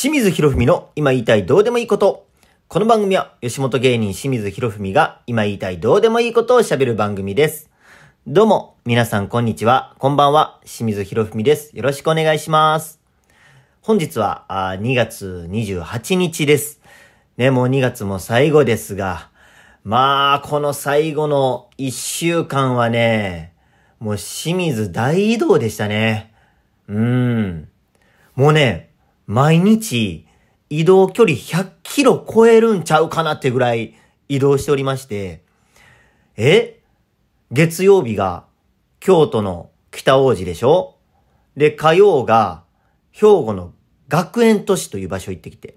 清水博文の今言いたいどうでもいいこと。この番組は吉本芸人清水博文が今言いたいどうでもいいことを喋る番組です。どうも、皆さんこんにちは。こんばんは。清水博文です。よろしくお願いします。本日はあ2月28日です。ね、もう2月も最後ですが、まあ、この最後の1週間はね、もう清水大移動でしたね。うーん。もうね、毎日移動距離100キロ超えるんちゃうかなってぐらい移動しておりまして、え？月曜日が京都の北王子でしょ？で、火曜が兵庫の学園都市という場所行ってきて。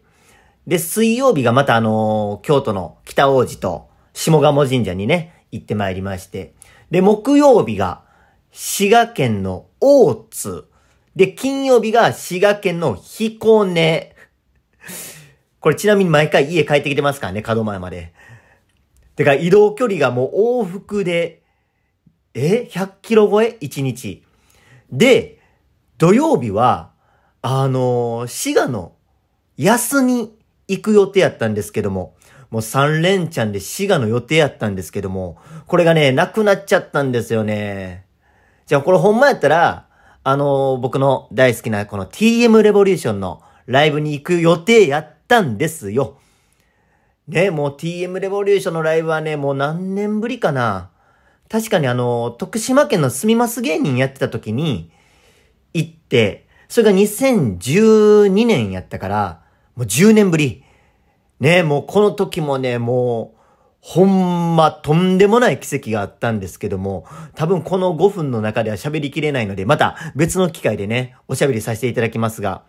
で、水曜日がまたあのー、京都の北王子と下鴨神社にね、行ってまいりまして。で、木曜日が滋賀県の大津で、金曜日が滋賀県の彦根。これちなみに毎回家帰ってきてますからね、角前まで。てか移動距離がもう往復で、え ?100 キロ超え ?1 日。で、土曜日は、あのー、滋賀の安に行く予定やったんですけども、もう3連チャンで滋賀の予定やったんですけども、これがね、なくなっちゃったんですよね。じゃあこれほんまやったら、あのー、僕の大好きなこの TM レボリューションのライブに行く予定やったんですよ。ね、もう TM レボリューションのライブはね、もう何年ぶりかな。確かにあの、徳島県の住みます芸人やってた時に行って、それが2012年やったから、もう10年ぶり。ね、もうこの時もね、もう、ほんま、とんでもない奇跡があったんですけども、多分この5分の中では喋りきれないので、また別の機会でね、おしゃべりさせていただきますが、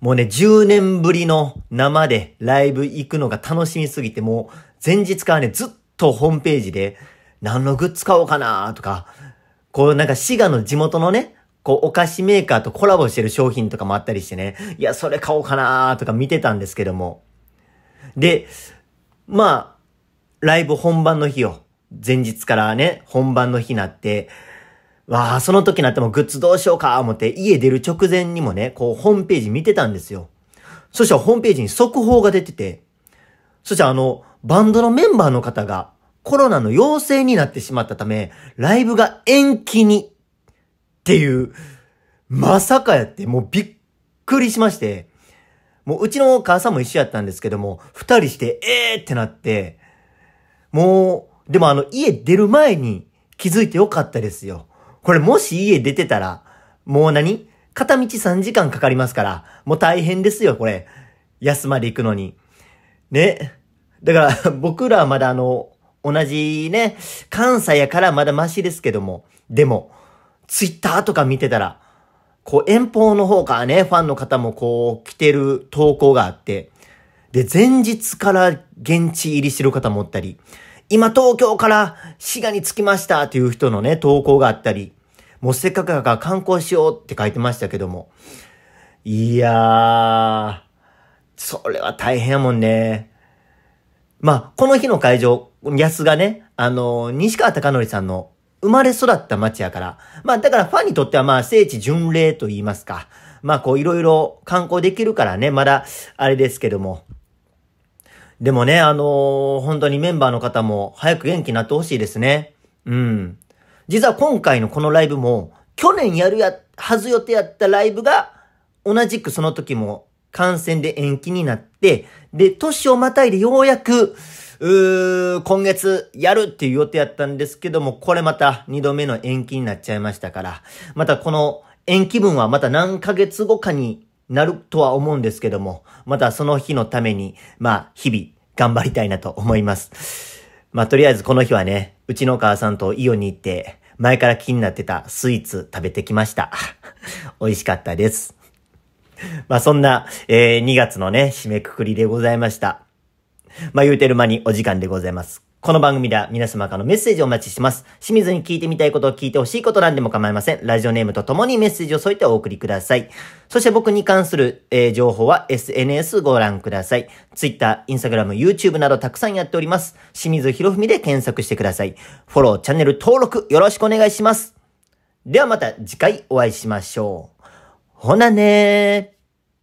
もうね、10年ぶりの生でライブ行くのが楽しみすぎて、もう前日からね、ずっとホームページで、何のグッズ買おうかなとか、こうなんか滋賀の地元のね、こうお菓子メーカーとコラボしてる商品とかもあったりしてね、いや、それ買おうかなとか見てたんですけども。で、まあ、ライブ本番の日を、前日からね、本番の日になって、わあ、その時になってもグッズどうしようか、思って家出る直前にもね、こう、ホームページ見てたんですよ。そしたらホームページに速報が出てて、そしたらあの、バンドのメンバーの方がコロナの陽性になってしまったため、ライブが延期にっていう、まさかやって、もうびっくりしまして、もううちの母さんも一緒やったんですけども、二人して、えーってなって、もう、でもあの、家出る前に気づいてよかったですよ。これもし家出てたら、もう何？片道3時間かかりますから、もう大変ですよ、これ。安まで行くのに。ね。だから、僕らはまだあの、同じね、関西やからまだマシですけども、でも、ツイッターとか見てたら、こう遠方の方からね、ファンの方もこう来てる投稿があって、で、前日から現地入りしてる方もおったり、今東京から滋賀に着きましたっていう人のね、投稿があったり、もうせっかくだから観光しようって書いてましたけども。いやー、それは大変やもんね。まあ、この日の会場、安がね、あの、西川貴則さんの生まれ育った街やから、まあ、だからファンにとってはまあ、聖地巡礼と言いますか。まあ、こう、いろいろ観光できるからね、まだ、あれですけども。でもね、あのー、本当にメンバーの方も早く元気になってほしいですね。うん。実は今回のこのライブも、去年やるや、はず予定やったライブが、同じくその時も感染で延期になって、で、年をまたいでようやく、うー、今月やるっていう予定やったんですけども、これまた二度目の延期になっちゃいましたから、またこの延期分はまた何ヶ月後かになるとは思うんですけども、またその日のために、まあ、日々、頑張りたいなと思います。まあ、とりあえずこの日はね、うちの母さんとイオンに行って、前から気になってたスイーツ食べてきました。美味しかったです。まあ、そんな、えー、2月のね、締めくくりでございました。まあ、言うてる間にお時間でございます。この番組では皆様からのメッセージをお待ちします。清水に聞いてみたいことを聞いてほしいことなんでも構いません。ラジオネームとともにメッセージを添えてお送りください。そして僕に関する、えー、情報は SNS ご覧ください。Twitter、Instagram、YouTube などたくさんやっております。清水博文で検索してください。フォロー、チャンネル登録よろしくお願いします。ではまた次回お会いしましょう。ほなねー。